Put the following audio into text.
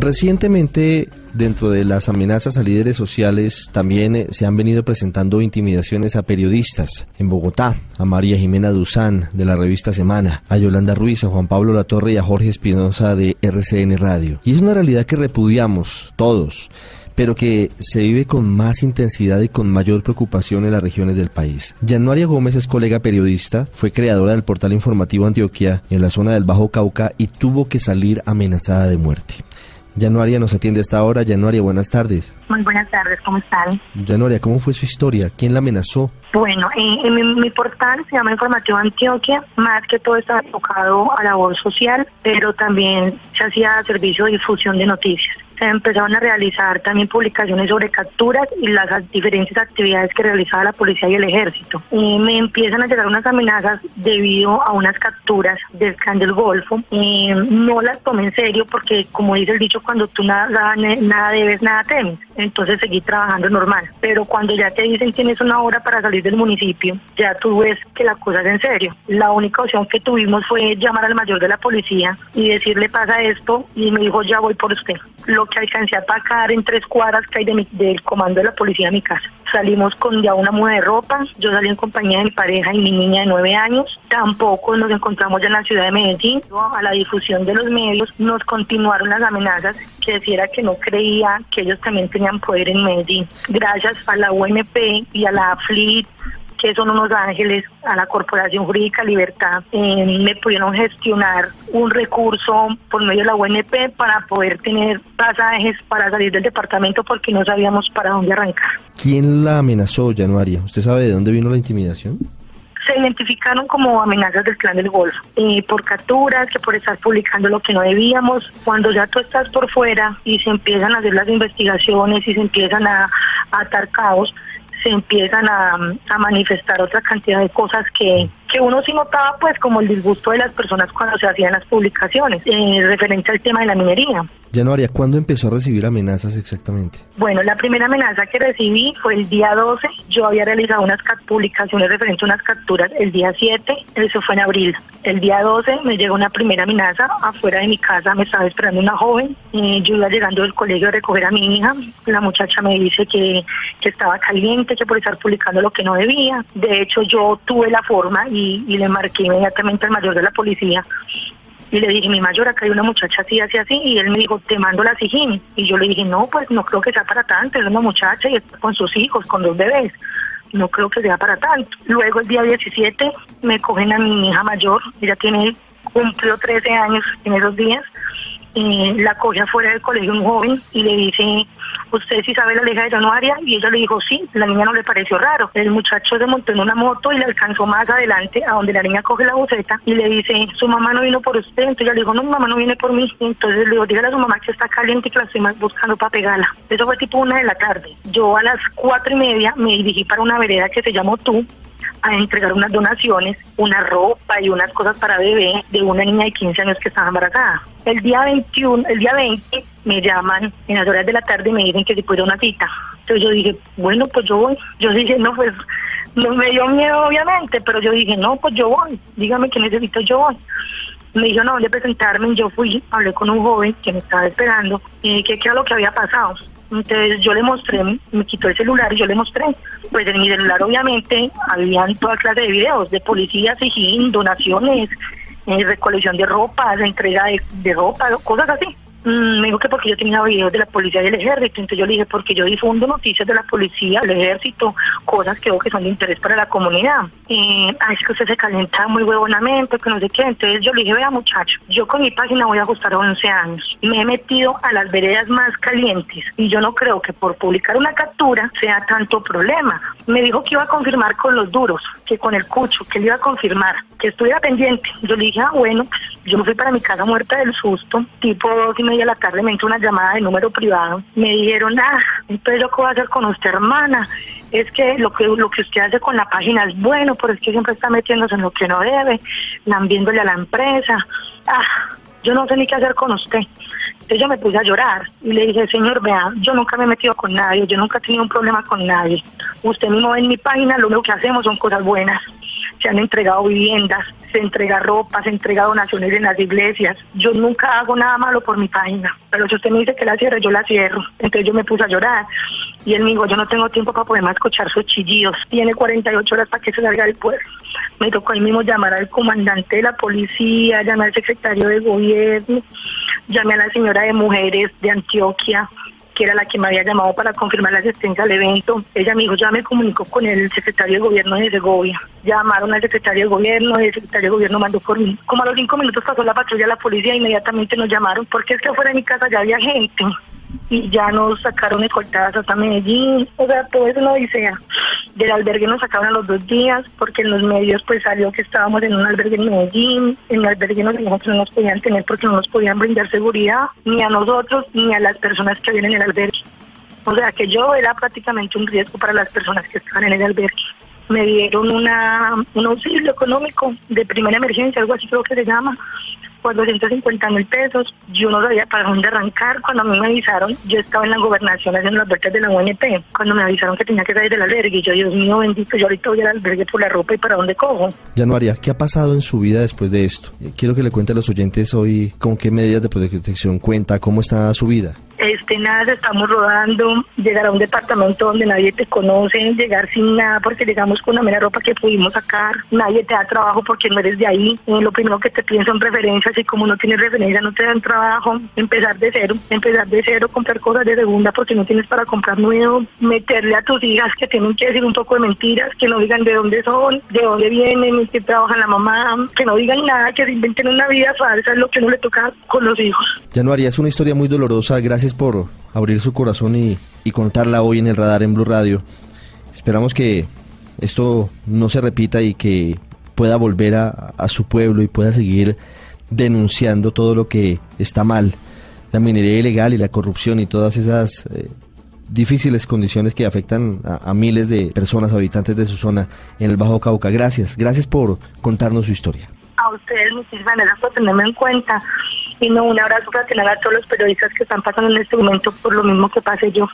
Recientemente, dentro de las amenazas a líderes sociales, también eh, se han venido presentando intimidaciones a periodistas. En Bogotá, a María Jimena Duzán, de la revista Semana, a Yolanda Ruiz, a Juan Pablo Latorre y a Jorge Espinosa de RCN Radio. Y es una realidad que repudiamos todos pero que se vive con más intensidad y con mayor preocupación en las regiones del país. Januaria Gómez es colega periodista, fue creadora del portal informativo Antioquia en la zona del Bajo Cauca y tuvo que salir amenazada de muerte. Januaria nos atiende hasta ahora. Januaria, buenas tardes. Muy buenas tardes, ¿cómo están? Januaria, ¿cómo fue su historia? ¿Quién la amenazó? Bueno, en, mi, portal se llama Informativo Antioquia, más que todo está enfocado a labor social, pero también se hacía servicio de difusión de noticias se empezaron a realizar también publicaciones sobre capturas y las diferentes actividades que realizaba la policía y el ejército. Me empiezan a llegar unas amenazas debido a unas capturas del clan del Golfo. No las tomé en serio porque, como dice el dicho, cuando tú nada, nada debes, nada temes. Entonces seguí trabajando normal. Pero cuando ya te dicen tienes una hora para salir del municipio, ya tú ves que la cosa es en serio. La única opción que tuvimos fue llamar al mayor de la policía y decirle pasa esto y me dijo ya voy por usted. Lo que alcancé a pagar en tres cuadras que hay de del comando de la policía de mi casa. Salimos con ya una muda de ropa, yo salí en compañía de mi pareja y mi niña de nueve años. Tampoco nos encontramos ya en la ciudad de Medellín. A la difusión de los medios nos continuaron las amenazas que decía que no creía que ellos también tenían poder en Medellín. Gracias a la UNP y a la AFLIT que son unos ángeles, a la Corporación Jurídica Libertad, eh, me pudieron gestionar un recurso por medio de la UNP para poder tener pasajes para salir del departamento porque no sabíamos para dónde arrancar. ¿Quién la amenazó, Januaria? ¿Usted sabe de dónde vino la intimidación? se identificaron como amenazas del clan del Golfo, eh, por capturas, que por estar publicando lo que no debíamos. Cuando ya tú estás por fuera y se empiezan a hacer las investigaciones y se empiezan a, a atar caos, se empiezan a, manifestar otra cantidad de cosas que, que uno sí notaba pues como el disgusto de las personas cuando se hacían las publicaciones en referencia al tema de la minería. Januaria, ¿cuándo empezó a recibir amenazas exactamente? Bueno, la primera amenaza que recibí fue el día 12. Yo había realizado unas publicaciones referentes a unas capturas el día 7, eso fue en abril. El día 12 me llegó una primera amenaza afuera de mi casa, me estaba esperando una joven. y yo iba llegando del colegio a recoger a mi hija. La muchacha me dice que, que estaba caliente, que por estar publicando lo que no debía. De hecho, yo tuve la forma y, y le marqué inmediatamente al mayor de la policía y le dije, mi mayor, acá hay una muchacha así, así, así. Y él me dijo, te mando la SIGIN. Y yo le dije, no, pues no creo que sea para tanto. Es una muchacha y está con sus hijos, con dos bebés. No creo que sea para tanto. Luego el día 17 me cogen a mi hija mayor. Ella tiene, cumplió 13 años en esos días. La coge afuera del colegio un joven y le dice, usted sí sabe la leja de Januaria y ella le dijo sí, la niña no le pareció raro. El muchacho se montó en una moto y le alcanzó más adelante a donde la niña coge la buceta y le dice, su mamá no vino por usted, entonces ella le dijo, no, mi mamá no viene por mí, entonces le dijo, dígale a su mamá que está caliente y que la estoy buscando para pegarla. Eso fue tipo una de la tarde. Yo a las cuatro y media me dirigí para una vereda que se llamó Tú, a entregar unas donaciones, una ropa y unas cosas para bebé de una niña de 15 años que estaba embarazada. El día 21, el día 20 me llaman en las horas de la tarde y me dicen que si puedo una cita. Entonces yo dije, bueno, pues yo voy. Yo dije, no, pues no me dio miedo obviamente, pero yo dije, no, pues yo voy. Dígame que necesito, yo voy. Me dijo, no, de presentarme, yo fui, hablé con un joven que me estaba esperando, y que qué era lo que había pasado. Entonces yo le mostré, me quitó el celular y yo le mostré. Pues en mi celular obviamente habían toda clase de videos de policías, y donaciones, eh, recolección de ropa, entrega de, de ropa, cosas así. Mm, me dijo que porque yo tenía videos de la policía y del ejército, entonces yo le dije porque yo difundo noticias de la policía, del ejército, cosas que veo que son de interés para la comunidad. Y, ay, es que usted se calienta muy huevonamente, que no sé qué, entonces yo le dije, vea muchacho, yo con mi página voy a ajustar a 11 años, me he metido a las veredas más calientes y yo no creo que por publicar una captura sea tanto problema. Me dijo que iba a confirmar con los duros, que con el cucho, que le iba a confirmar, que estuviera pendiente. Yo le dije, ah, bueno, yo me fui para mi casa muerta del susto, tipo media de la tarde me entró una llamada de número privado. Me dijeron, ah, entonces yo qué voy a hacer con usted, hermana. Es que lo que lo que usted hace con la página es bueno, pero es que siempre está metiéndose en lo que no debe, lambiéndole a la empresa. Ah, yo no sé ni qué hacer con usted. Entonces yo me puse a llorar y le dije, señor, vea, yo nunca me he metido con nadie, yo nunca he tenido un problema con nadie. Usted mismo en mi página, lo único que hacemos son cosas buenas se han entregado viviendas, se entrega ropa, se entrega donaciones en las iglesias. Yo nunca hago nada malo por mi página, pero si usted me dice que la cierre, yo la cierro. Entonces yo me puse a llorar y él me dijo, yo no tengo tiempo para poder más escuchar sus chillidos. Tiene 48 horas para que se salga del pueblo. Me tocó ahí mismo llamar al comandante de la policía, llamar al secretario de gobierno, llamé a la señora de mujeres de Antioquia, que era la que me había llamado para confirmar la asistencia al evento. Ella me dijo, ya me comunicó con el secretario de gobierno de Segovia. Llamaron al secretario de gobierno, el secretario de gobierno mandó por mí. Como a los cinco minutos pasó la patrulla la policía, inmediatamente nos llamaron, porque es que afuera de mi casa ya había gente y ya nos sacaron escoltadas hasta Medellín, o sea, todo eso no odisea. Del albergue nos sacaron a los dos días porque en los medios pues salió que estábamos en un albergue en Medellín, en el albergue nos dijeron que no nos podían tener porque no nos podían brindar seguridad, ni a nosotros ni a las personas que vienen en el albergue. O sea que yo era prácticamente un riesgo para las personas que estaban en el albergue. Me dieron una, un auxilio económico de primera emergencia, algo así creo que se llama, por 250 mil pesos. Yo no sabía para dónde arrancar. Cuando a mí me avisaron, yo estaba en la gobernación haciendo las vueltas de la UNP. Cuando me avisaron que tenía que salir del albergue, yo, Dios mío bendito, yo ahorita voy al albergue por la ropa y para dónde cojo. Januaria, ¿qué ha pasado en su vida después de esto? Quiero que le cuente a los oyentes hoy con qué medidas de protección cuenta, cómo está su vida este nada, estamos rodando, llegar a un departamento donde nadie te conoce, llegar sin nada porque llegamos con la mera ropa que pudimos sacar, nadie te da trabajo porque no eres de ahí, lo primero que te piden son referencias y como no tienes referencia no te dan trabajo, empezar de cero, empezar de cero, comprar cosas de segunda porque no tienes para comprar nuevo, meterle a tus hijas que tienen que decir un poco de mentiras, que no digan de dónde son, de dónde vienen, que trabajan la mamá, que no digan nada, que se inventen una vida falsa, es lo que no le toca con los hijos. Januaria, es una historia muy dolorosa, gracias por abrir su corazón y, contarla hoy en el radar en Blue Radio. Esperamos que esto no se repita y que pueda volver a, su pueblo y pueda seguir denunciando todo lo que está mal, la minería ilegal y la corrupción y todas esas eh, difíciles condiciones que afectan a, miles de personas, habitantes de su zona en el Bajo Cauca. Gracias, gracias por contarnos su historia. A ustedes, muchísimas gracias por tenerme en cuenta y no un abrazo fraternal a todos los periodistas que están pasando en este momento por lo mismo que pasé yo.